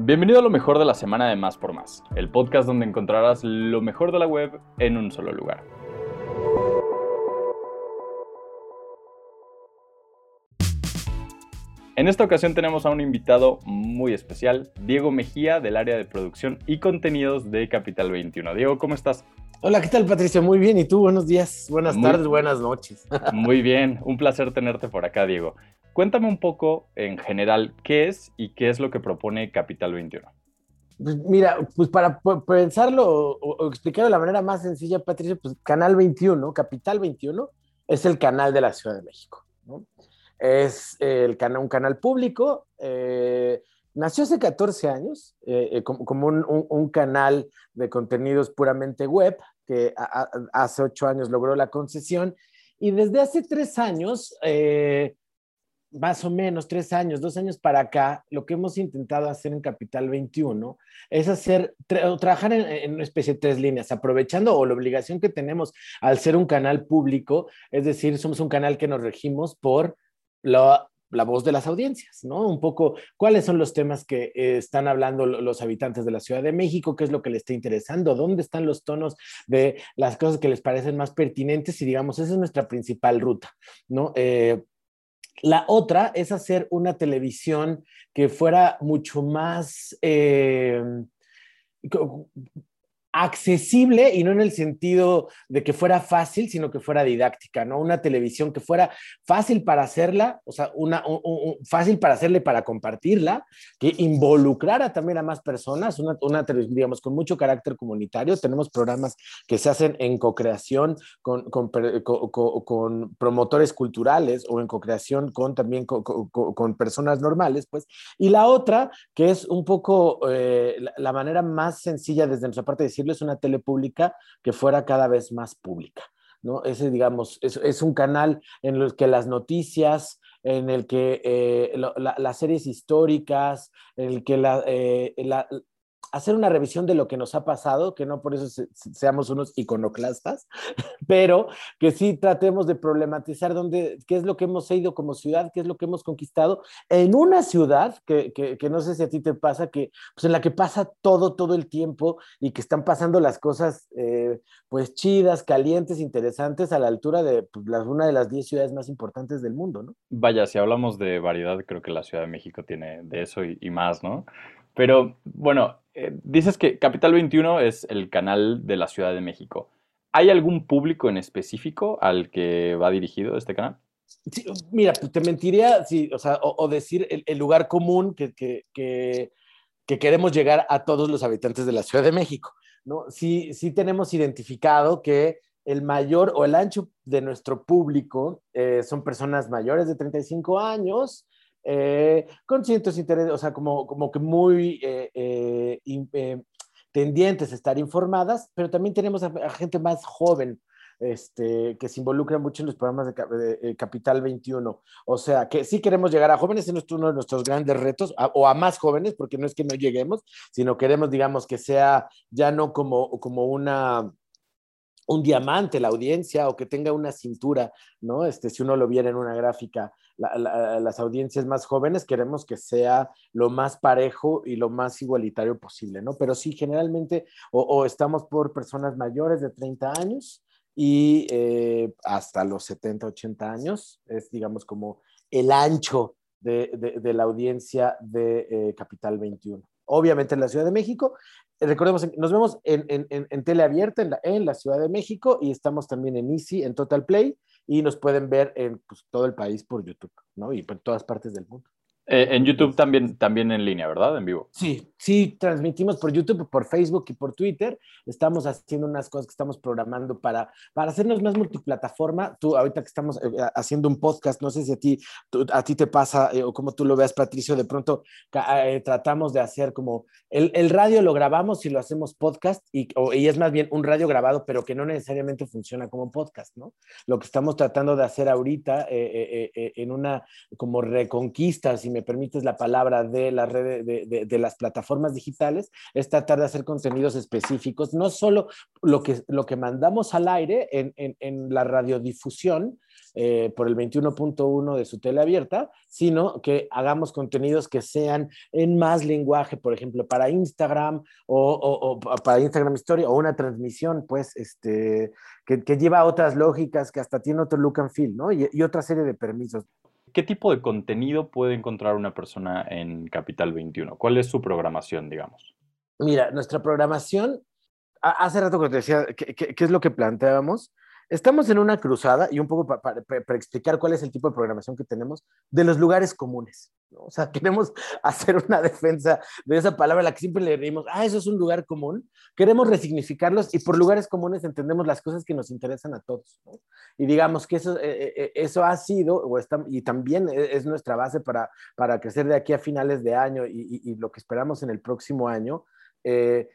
Bienvenido a lo mejor de la semana de Más por Más, el podcast donde encontrarás lo mejor de la web en un solo lugar. En esta ocasión tenemos a un invitado muy especial, Diego Mejía, del área de producción y contenidos de Capital 21. Diego, ¿cómo estás? Hola, ¿qué tal Patricia? Muy bien, ¿y tú? Buenos días, buenas tardes, buenas noches. Muy bien, un placer tenerte por acá, Diego. Cuéntame un poco en general qué es y qué es lo que propone Capital 21. Pues mira, pues para pensarlo o, explicarlo de la manera más sencilla, Patricia, pues Canal 21, Capital 21, es el canal de la Ciudad de México. ¿no? Es el canal, un canal público. Eh, nació hace 14 años eh, eh, como, un, canal de contenidos puramente web, que hace 8 años logró la concesión. Y desde hace 3 años más o menos tres años, dos años para acá, lo que hemos intentado hacer en Capital 21 es hacer, trabajar en, una especie de tres líneas, aprovechando o la obligación que tenemos al ser un canal público, es decir, somos un canal que nos regimos por la, voz de las audiencias, ¿no? Un poco cuáles son los temas que eh, están hablando los habitantes de la Ciudad de México, qué es lo que les está interesando, dónde están los tonos de las cosas que les parecen más pertinentes y digamos, esa es nuestra principal ruta, ¿no? Eh, la otra es hacer una televisión que fuera mucho más eh, accesible y no en el sentido de que fuera fácil, sino que fuera didáctica, ¿no? Una televisión que fuera fácil para hacerla, o sea, una, fácil para hacerla y para compartirla, que involucrara también a más personas, una, una televisión, digamos, con mucho carácter comunitario. Tenemos programas que se hacen en co-creación con, con, con, promotores culturales o en co-creación con también con, personas normales, pues. Y la otra, que es un poco eh, la, la manera más sencilla desde nuestra parte de decirlo, es una tele pública que fuera cada vez más pública. ¿no? Ese, digamos, es, un canal en el que las noticias, en el que eh, las series históricas, en el que la, eh, la, hacer una revisión de lo que nos ha pasado, que no por eso seamos unos iconoclastas, pero que sí tratemos de problematizar dónde, qué es lo que hemos ido como ciudad, qué es lo que hemos conquistado en una ciudad que, que, no sé si a ti te pasa, que pues en la que pasa todo, todo el tiempo y que están pasando las cosas eh, pues chidas, calientes, interesantes a la altura de pues, una de las 10 ciudades más importantes del mundo, ¿no? Vaya, si hablamos de variedad, creo que la Ciudad de México tiene de eso y, y más, ¿no? Pero bueno, eh, dices que Capital 21 es el canal de la Ciudad de México. ¿Hay algún público en específico al que va dirigido este canal? mira, pues te mentiría sí, o, sea, o, decir el, lugar común que, que, que, queremos llegar a todos los habitantes de la Ciudad de México. ¿no? Sí, sí tenemos identificado que el mayor o el ancho de nuestro público eh, son personas mayores de 35 años, eh, con ciertos intereses, o sea, como, como que muy eh, eh, tendientes a estar informadas, pero también tenemos a, gente más joven. Este, que se involucra mucho en los programas de, Capital 21. O sea, que sí queremos llegar a jóvenes, es uno de nuestros grandes retos, o a más jóvenes, porque no es que no lleguemos, sino queremos, digamos, que sea ya no como, como una un diamante la audiencia o que tenga una cintura, ¿no? Este, si uno lo viera en una gráfica, las audiencias más jóvenes queremos que sea lo más parejo y lo más igualitario posible, ¿no? Pero sí, generalmente, o, estamos por personas mayores de 30 años y eh, hasta los 70, 80 años, es digamos como el ancho de, la audiencia de eh, Capital 21 obviamente en la Ciudad de México. Recordemos, nos vemos en, en, en, tele abierta en la, en la, Ciudad de México y estamos también en Easy, en Total Play, y nos pueden ver en pues, todo el país por YouTube, ¿no? Y por todas partes del mundo. Eh, en YouTube también, también en línea, ¿verdad? En vivo. Sí, sí, transmitimos por YouTube, por Facebook y por Twitter. Estamos haciendo unas cosas que estamos programando para, para hacernos más multiplataforma. Tú, ahorita que estamos eh, haciendo un podcast, no sé si a ti, a ti te pasa eh, o como tú lo veas, Patricio, de pronto tratamos de hacer como el, el, radio lo grabamos y lo hacemos podcast y, y es más bien un radio grabado, pero que no necesariamente funciona como podcast, ¿no? Lo que estamos tratando de hacer ahorita en una como reconquista, si me me permites la palabra, de las redes, de, las plataformas digitales, es tratar de hacer contenidos específicos, no solo lo que, lo que mandamos al aire en, la radiodifusión, eh, por el 21.1 de su tele abierta, sino que hagamos contenidos que sean en más lenguaje, por ejemplo, para Instagram o, para Instagram Story o una transmisión, pues, este, que, lleva otras lógicas, que hasta tiene otro look and feel, ¿no? Y otra serie de permisos. ¿Qué tipo de contenido puede encontrar una persona en Capital 21? ¿Cuál es su programación, digamos? Mira, nuestra programación, hace rato que te decía, ¿qué, es lo que planteábamos? Estamos en una cruzada, y un poco para explicar cuál es el tipo de programación que tenemos, de los lugares comunes. O sea, queremos hacer una defensa de esa palabra a la que siempre le decimos, ah, eso es un lugar común. Queremos resignificarlos y por lugares comunes entendemos las cosas que nos interesan a todos. Y digamos que eso, eh, eh, eh, eso ha sido, o está, y también e, es nuestra base para, para crecer de aquí a finales de año y, y, lo que esperamos en el próximo año. Eh,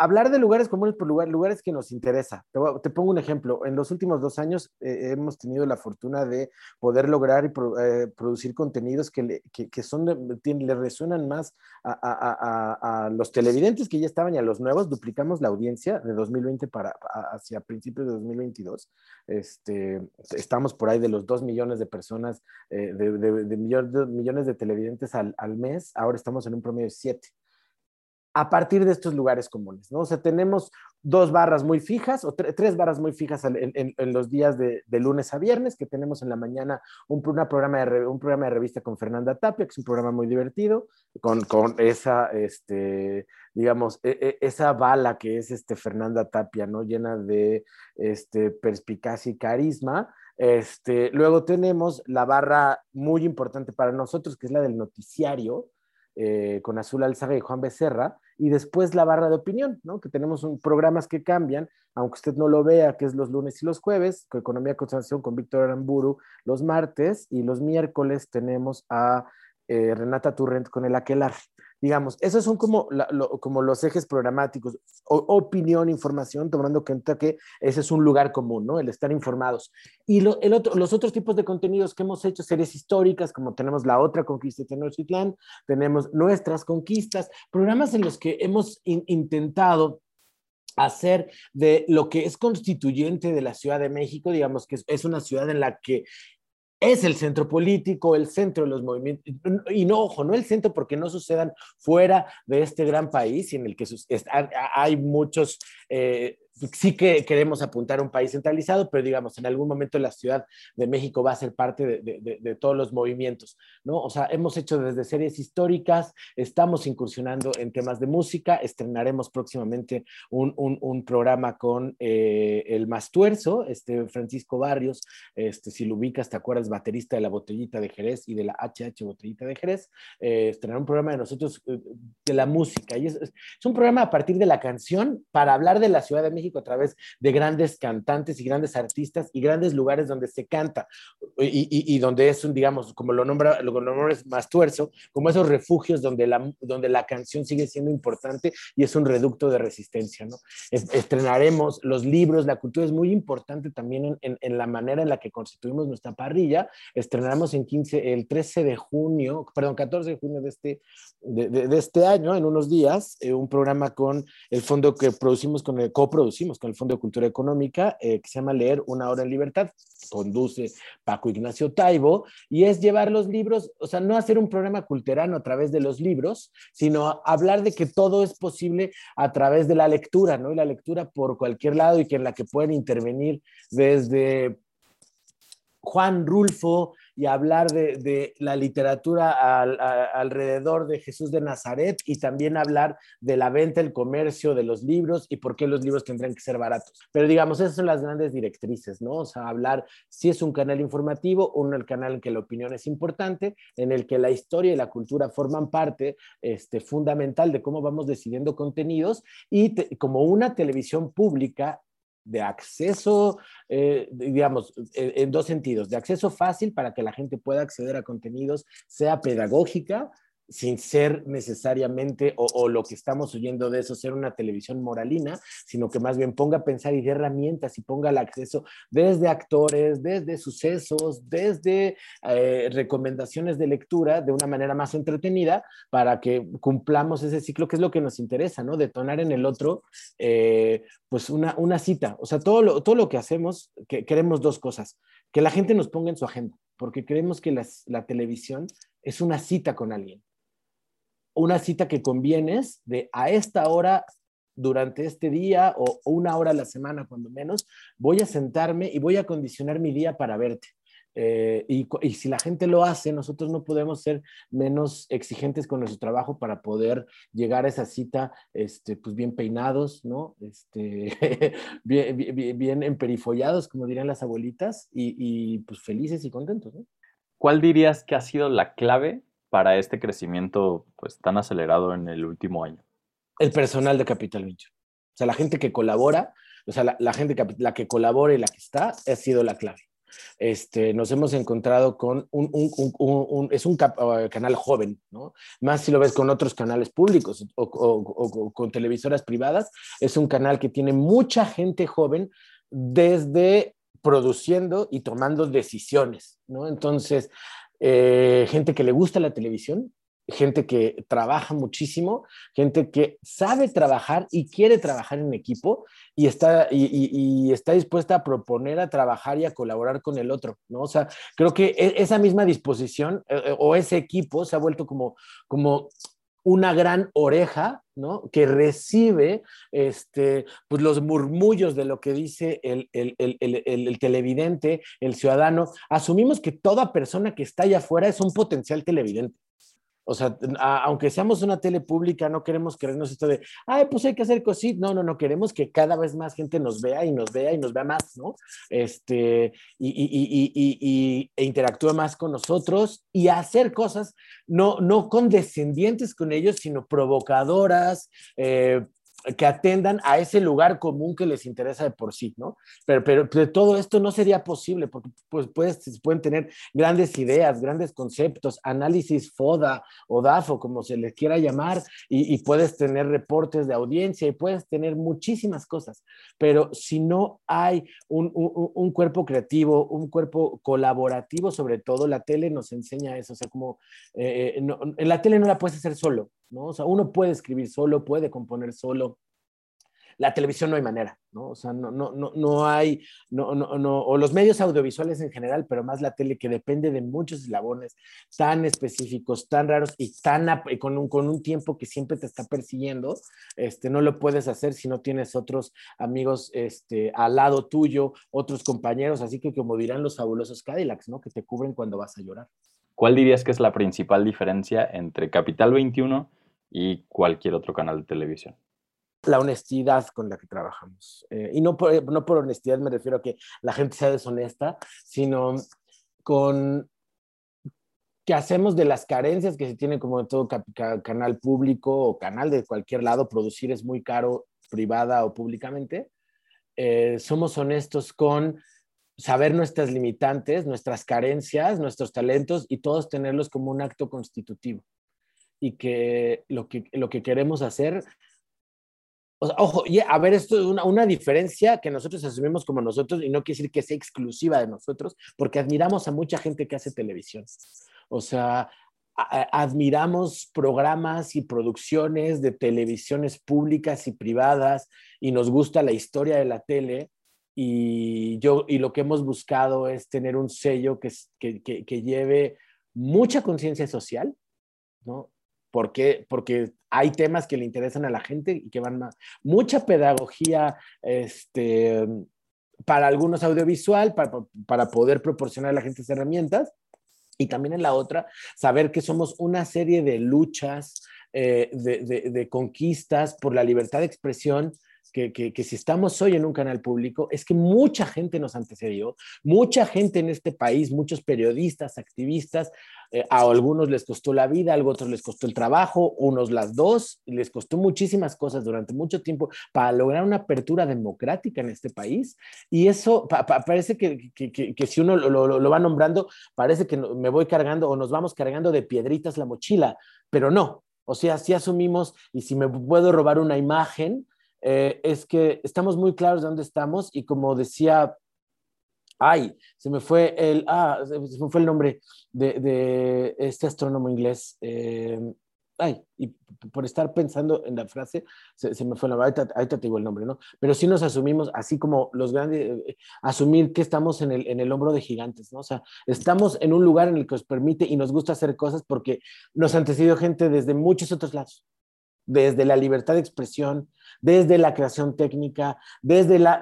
hablar de lugares comunes por lugar, lugares que nos interesa. Te, pongo un ejemplo. En los últimos dos años eh, hemos tenido la fortuna de poder lograr y eh, producir contenidos que, le, que, son, le resuenan más a, los televidentes que ya estaban y a los nuevos. Duplicamos la audiencia de 2020 para, hacia principios de 2022. Este, estamos por ahí de los dos millones de personas, eh, de, millones de televidentes al, al mes. Ahora estamos en un promedio de siete a partir de estos lugares comunes, ¿no? O sea, tenemos dos barras muy fijas o tres barras muy fijas en, los días de, lunes a viernes, que tenemos en la mañana un, programa de, un programa de revista con Fernanda Tapia, que es un programa muy divertido, con, esa, este, digamos, e, e, esa bala que es este Fernanda Tapia, ¿no? Llena de este, perspicacia y carisma. Este, luego tenemos la barra muy importante para nosotros, que es la del noticiario, eh, con Azul Alzaga y Juan Becerra, y después la barra de opinión, ¿no? que tenemos programas que cambian, aunque usted no lo vea, que es los lunes y los jueves, con Economía Constitución con Víctor Aramburu los martes, y los miércoles tenemos a eh, Renata Turrent con el Aquelar. Digamos, esos son como, como los ejes programáticos, opinión, información, tomando en cuenta que ese es un lugar común, ¿no? El estar informados. Y el otro, los otros tipos de contenidos que hemos hecho, series históricas, como tenemos La Otra Conquista de Tenochtitlán, tenemos Nuestras Conquistas, programas en los que hemos intentado hacer de lo que es constituyente de la Ciudad de México, digamos que es una ciudad en la que es el centro político, el centro de los movimientos, y no, ojo, no el centro porque no sucedan fuera de este gran país en el que hay muchos eh, sí que queremos apuntar a un país centralizado, pero digamos, en algún momento la Ciudad de México va a ser parte de, todos los movimientos, ¿no? O sea, hemos hecho desde series históricas, estamos incursionando en temas de música, estrenaremos próximamente un, programa con eh, el Mastuerzo, este Francisco Barrios, este, si lo ubicas, te acuerdas, baterista de la Botellita de Jerez y de la HH Botellita de Jerez, eh, estrenar un programa de nosotros eh, de la música, y es un programa a partir de la canción para hablar de la Ciudad de México a través de grandes cantantes y grandes artistas y grandes lugares donde se canta y, donde es un, digamos, como lo nombra, lo nombra más tuerzo, como esos refugios donde la, donde la canción sigue siendo importante y es un reducto de resistencia, ¿no? estrenaremos los libros, la cultura es muy importante también en, la manera en la que constituimos nuestra parrilla. Estrenaremos en 15, el 13 de junio, perdón, 14 de junio de este, de, este año, en unos días, eh, un programa con el fondo que producimos con el coproducimos con el Fondo de Cultura Económica, eh, que se llama Leer una hora en libertad. Conduce Paco Ignacio Taibo, y es llevar los libros, o sea, no hacer un programa culterano a través de los libros, sino hablar de que todo es posible a través de la lectura, ¿no? Y la lectura por cualquier lado y que en la que pueden intervenir desde Juan Rulfo, y hablar de, la literatura alrededor de Jesús de Nazaret y también hablar de la venta, el comercio de los libros y por qué los libros tendrán que ser baratos. Pero digamos, esas son las grandes directrices, ¿no? O sea, hablar si es un canal informativo, un el canal en que la opinión es importante, en el que la historia y la cultura forman parte este, fundamental de cómo vamos decidiendo contenidos y como una televisión pública de acceso, eh, digamos, en, dos sentidos, de acceso fácil para que la gente pueda acceder a contenidos, sea pedagógica, sin ser necesariamente o, lo que estamos oyendo de eso ser una televisión moralina, sino que más bien ponga a pensar y dé herramientas y ponga el acceso desde actores, desde sucesos, desde eh, recomendaciones de lectura de una manera más entretenida para que cumplamos ese ciclo que es lo que nos interesa, ¿no? Detonar en el otro, eh, pues una, una cita. O sea, todo lo, todo lo que hacemos, que queremos dos cosas, que la gente nos ponga en su agenda, porque creemos que la televisión es una cita con alguien una cita que convienes de a esta hora durante este día o, una hora a la semana, cuando menos, voy a sentarme y voy a condicionar mi día para verte. Eh, y, si la gente lo hace, nosotros no podemos ser menos exigentes con nuestro trabajo para poder llegar a esa cita, este, pues bien peinados, ¿no? Este, bien, emperifollados, como dirían las abuelitas, y, y pues felices y contentos. ¿Cuál dirías que ha sido la clave para este crecimiento pues, tan acelerado en el último año? El personal de Capital 21. O sea, la gente que colabora, o sea, la, gente que, la que colabora y la que está, ha sido la clave. Este, nos hemos encontrado con un, un, un, es un uh, canal joven, ¿no? Más si lo ves con otros canales públicos o, o, con televisoras privadas, es un canal que tiene mucha gente joven desde produciendo y tomando decisiones, ¿no? Entonces, eh, gente que le gusta la televisión, gente que trabaja muchísimo, gente que sabe trabajar y quiere trabajar en equipo y está, y, está dispuesta a proponer, a trabajar y a colaborar con el otro, ¿no? O sea, creo que e, esa misma disposición eh, eh, o ese equipo se ha vuelto como, como una gran oreja, ¿no? Que recibe este, pues los murmullos de lo que dice el, el, televidente, el ciudadano. Asumimos que toda persona que está allá afuera es un potencial televidente. O sea, aunque seamos una tele pública, no queremos creernos esto de, ay, pues hay que hacer cositas. No, no, no, queremos que cada vez más gente nos vea y nos vea y nos vea más, ¿no? Este, y, y, y, y e interactúe más con nosotros y hacer cosas no, no condescendientes con ellos, sino provocadoras, eh, que atendan a ese lugar común que les interesa de por sí, ¿no? Pero, pero, todo esto no sería posible porque pues, puedes, pueden tener grandes ideas, grandes conceptos, análisis FODA o DAFO, como se les quiera llamar, y, puedes tener reportes de audiencia y puedes tener muchísimas cosas, pero si no hay un, un, cuerpo creativo, un cuerpo colaborativo, sobre todo, la tele nos enseña eso, o sea, como eh, eh, en la tele no la puedes hacer solo, ¿no? O sea, uno puede escribir solo, puede componer solo. La televisión no hay manera, ¿no? O sea, no, no, no, no hay, no, no, no, o los medios audiovisuales en general, pero más la tele que depende de muchos eslabones tan específicos, tan raros y tan con un, con un tiempo que siempre te está persiguiendo, este, no lo puedes hacer si no tienes otros amigos este, al lado tuyo, otros compañeros, así que como dirán los fabulosos Cadillacs, ¿no? Que te cubren cuando vas a llorar. ¿Cuál dirías que es la principal diferencia entre Capital 21 y cualquier otro canal de televisión. La honestidad con la que trabajamos. Eh, y no por, no por honestidad me refiero a que la gente sea deshonesta, sino con que hacemos de las carencias que se tienen como en todo canal público o canal de cualquier lado, producir es muy caro, privada o públicamente. Eh, somos honestos con saber nuestras limitantes, nuestras carencias, nuestros talentos y todos tenerlos como un acto constitutivo y que lo que, lo que queremos hacer ojo, y a ver, esto es una, una, diferencia que nosotros asumimos como nosotros y no quiere decir que sea exclusiva de nosotros, porque admiramos a mucha gente que hace televisión. O sea, admiramos programas y producciones de televisiones públicas y privadas y nos gusta la historia de la tele. Y, yo, y lo que hemos buscado es tener un sello que, que, que, que lleve mucha conciencia social, ¿no? Porque, porque hay temas que le interesan a la gente y que van más. Mucha pedagogía este, para algunos audiovisual, para, para poder proporcionar a la gente herramientas. Y también en la otra, saber que somos una serie de luchas, eh, de, de, conquistas por la libertad de expresión que, si estamos hoy en un canal público es que mucha gente nos antecedió, mucha gente en este país, muchos periodistas, activistas, eh, a algunos les costó la vida, a otros les costó el trabajo, unos las dos, les costó muchísimas cosas durante mucho tiempo para lograr una apertura democrática en este país. Y eso parece que, que, si uno lo, lo, va nombrando, parece que me voy cargando o nos vamos cargando de piedritas la mochila, pero no. O sea, si asumimos, y si me puedo robar una imagen, eh, es que estamos muy claros de dónde estamos y como decía, ay, se me fue el, ah, se me fue el nombre de, este astrónomo inglés. Eh, ay, y por estar pensando en la frase, se, me fue la ahorita, ahorita te digo el nombre, ¿no? Pero sí nos asumimos, así como los grandes, eh, asumir que estamos en el, en el hombro de gigantes, ¿no? O sea, estamos en un lugar en el que nos permite y nos gusta hacer cosas porque nos han antecedido gente desde muchos otros lados desde la libertad de expresión, desde la creación técnica, desde la,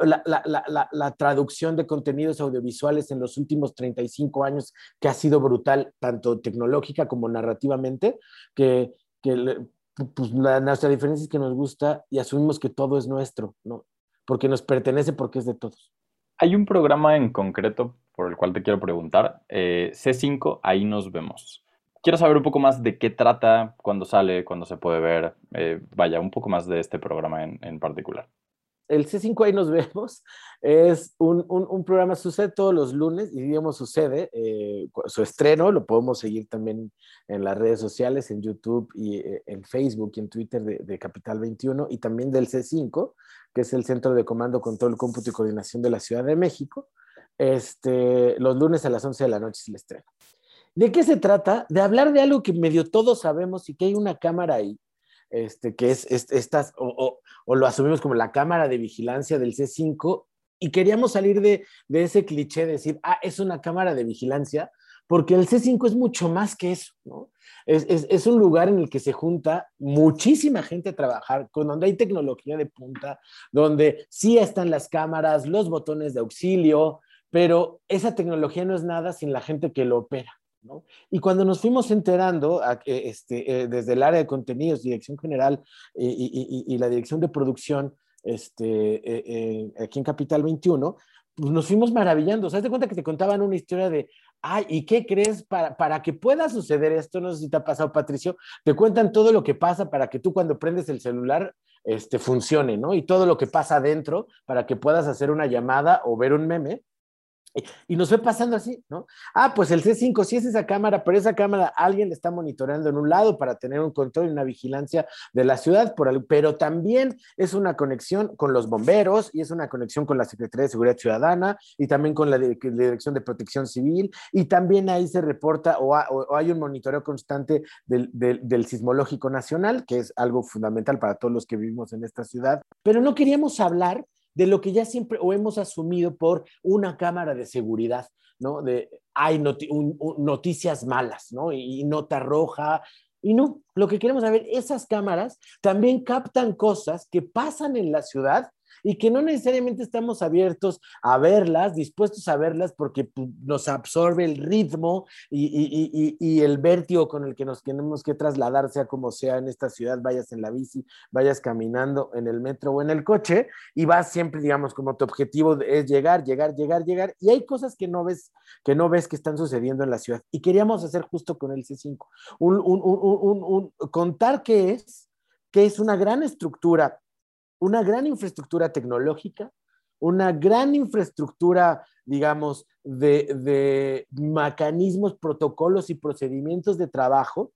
traducción de contenidos audiovisuales en los últimos 35 años, que ha sido brutal, tanto tecnológica como narrativamente, que, pues, nuestra diferencia es que nos gusta y asumimos que todo es nuestro, ¿no? Porque nos pertenece, porque es de todos. Hay un programa en concreto por el cual te quiero preguntar, eh, C5, ahí nos vemos quiero saber un poco más de qué trata, cuándo sale, cuándo se puede ver. Eh, vaya, un poco más de este programa en, particular. El C5 ahí nos vemos. Es un, un, programa, sucede todos los lunes y digamos sucede. Eh, su estreno lo podemos seguir también en las redes sociales, en YouTube y eh, en Facebook y en Twitter de, de, Capital 21 y también del C5, que es el Centro de Comando, Control, Cómputo y Coordinación de la Ciudad de México. Este, los lunes a las 11 de la noche es el estreno. ¿De qué se trata? De hablar de algo que medio todos sabemos y que hay una cámara ahí, este, que es, estas, o, lo asumimos como la cámara de vigilancia del C5, y queríamos salir de, ese cliché de decir, ah, es una cámara de vigilancia, porque el C5 es mucho más que eso, ¿no? Es, un lugar en el que se junta muchísima gente a trabajar, con donde hay tecnología de punta, donde sí están las cámaras, los botones de auxilio, pero esa tecnología no es nada sin la gente que lo opera. Y cuando nos fuimos enterando este, eh, desde el área de contenidos, dirección general y, la dirección de producción este, eh, eh, aquí en Capital 21, pues nos fuimos maravillando. ¿Sabes de cuenta que te contaban una historia de, ay, ¿y qué crees? Para, para que pueda suceder esto, no sé si te ha pasado, Patricio, te cuentan todo lo que pasa para que tú cuando prendes el celular este, funcione, ¿no? Y todo lo que pasa adentro para que puedas hacer una llamada o ver un meme y nos fue pasando así, ¿no? Ah, pues el C5 sí es esa cámara, pero esa cámara alguien le está monitoreando en un lado para tener un control y una vigilancia de la ciudad, pero también es una conexión con los bomberos y es una conexión con la Secretaría de Seguridad Ciudadana y también con la, Dirección de Protección Civil y también ahí se reporta o, hay un monitoreo constante del, del sismológico nacional, que es algo fundamental para todos los que vivimos en esta ciudad, pero no queríamos hablar de lo que ya siempre o hemos asumido por una cámara de seguridad, ¿no? De hay noticias malas, ¿no? Y, y nota roja. Y no, lo que queremos saber, esas cámaras también captan cosas que pasan en la ciudad y que no necesariamente estamos abiertos a verlas, dispuestos a verlas porque pues, nos absorbe el ritmo y, el vértigo con el que nos tenemos que trasladar, sea como sea en esta ciudad, vayas en la bici, vayas caminando en el metro o en el coche y vas siempre, digamos, como tu objetivo es llegar, llegar, llegar, llegar y hay cosas que no ves que no ves que están sucediendo en la ciudad. Y queríamos hacer justo con el C5, un, contar qué es, que es una gran estructura una gran infraestructura tecnológica, una gran infraestructura, digamos, de, mecanismos, protocolos y procedimientos de trabajo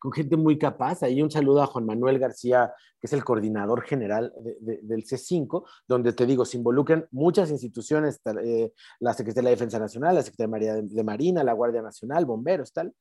con gente muy capaz. Ahí un saludo a Juan Manuel García, que es el coordinador general del C5, donde te digo, se involucran muchas instituciones, eh, la Secretaría de Defensa Nacional, la Secretaría de Marina, la Guardia Nacional, bomberos, tal.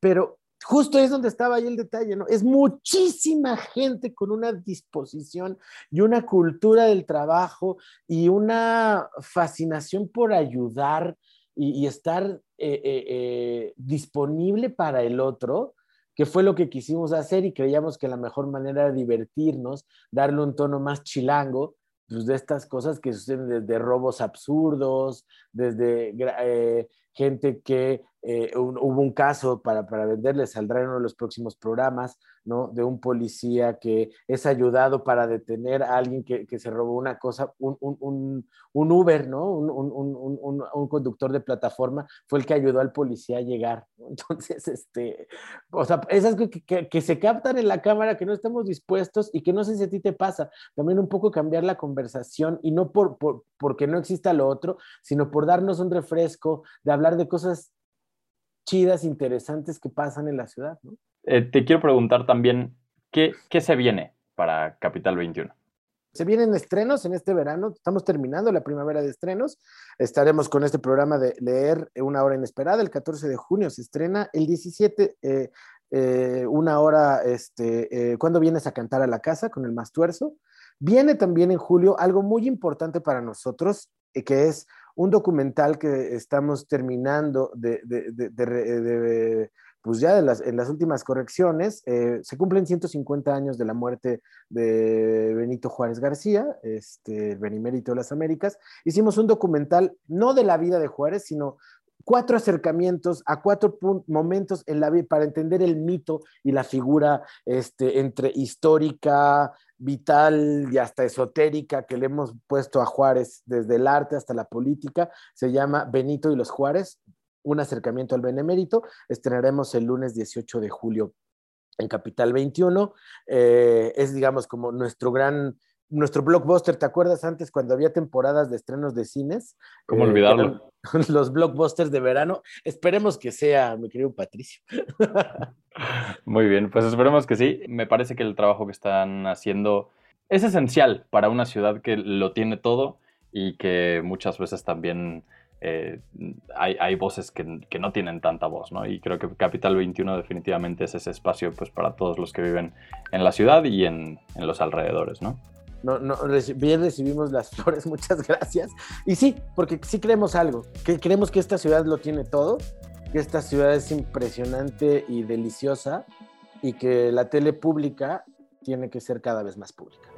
Pero justo es donde estaba ahí el detalle, ¿no? Es muchísima gente con una disposición y una cultura del trabajo y una fascinación por ayudar y, estar eh, eh, eh, disponible para el otro, que fue lo que quisimos hacer y creíamos que la mejor manera era divertirnos, darle un tono más chilango, pues de estas cosas que suceden desde robos absurdos, desde gente que eh, hubo un caso para, para venderles, saldrá en uno de los próximos programas, ¿no? De un policía que es ayudado para detener a alguien que, que se robó una cosa, un, un, un Uber, ¿no? Un, conductor de plataforma fue el que ayudó al policía a llegar. Entonces, este, o sea, esas que, que, que, se captan en la cámara, que no estamos dispuestos y que no sé si a ti te pasa, también un poco cambiar la conversación y no por, por porque no exista lo otro, sino por darnos un refresco de hablar de cosas chidas, interesantes que pasan en la ciudad. ¿no? Eh, te quiero preguntar también, ¿qué, ¿qué se viene para Capital 21? Se vienen estrenos en este verano, estamos terminando la primavera de estrenos, estaremos con este programa de leer una hora inesperada, el 14 de junio se estrena, el 17, eh, eh, una hora, este, ¿cuándo vienes a cantar a la casa con el más tuerzo? Viene también en julio algo muy importante para nosotros, que es un documental que estamos terminando de, pues ya en las últimas correcciones, eh, se cumplen 150 años de la muerte de Benito Juárez García, este, el Benimérito de las Américas. Hicimos un documental no de la vida de Juárez, sino cuatro acercamientos a cuatro momentos en la vida para entender el mito y la figura este, entre histórica, vital y hasta esotérica que le hemos puesto a Juárez desde el arte hasta la política. Se llama Benito y los Juárez, un acercamiento al benemérito. Estrenaremos el lunes 18 de julio en Capital 21. Eh, es, digamos, como nuestro gran nuestro blockbuster, ¿te acuerdas antes cuando había temporadas de estrenos de cines? ¿Cómo eh, olvidarlo? Los blockbusters de verano. Esperemos que sea, mi querido Patricio. Muy bien, pues esperemos que sí. Me parece que el trabajo que están haciendo es esencial para una ciudad que lo tiene todo y que muchas veces también eh, hay, voces que, no tienen tanta voz, ¿no? Y creo que Capital 21 definitivamente es ese espacio pues, para todos los que viven en la ciudad y en, en los alrededores, ¿no? No, no, bien recibimos las flores, muchas gracias. Y sí, porque sí creemos algo, que creemos que esta ciudad lo tiene todo, que esta ciudad es impresionante y deliciosa y que la tele pública tiene que ser cada vez más pública.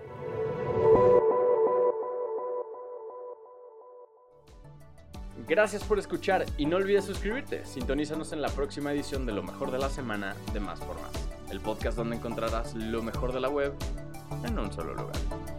Gracias por escuchar y no olvides suscribirte. Sintonízanos en la próxima edición de Lo mejor de la semana de Más por Más, el podcast donde encontrarás lo mejor de la web en un solo lugar.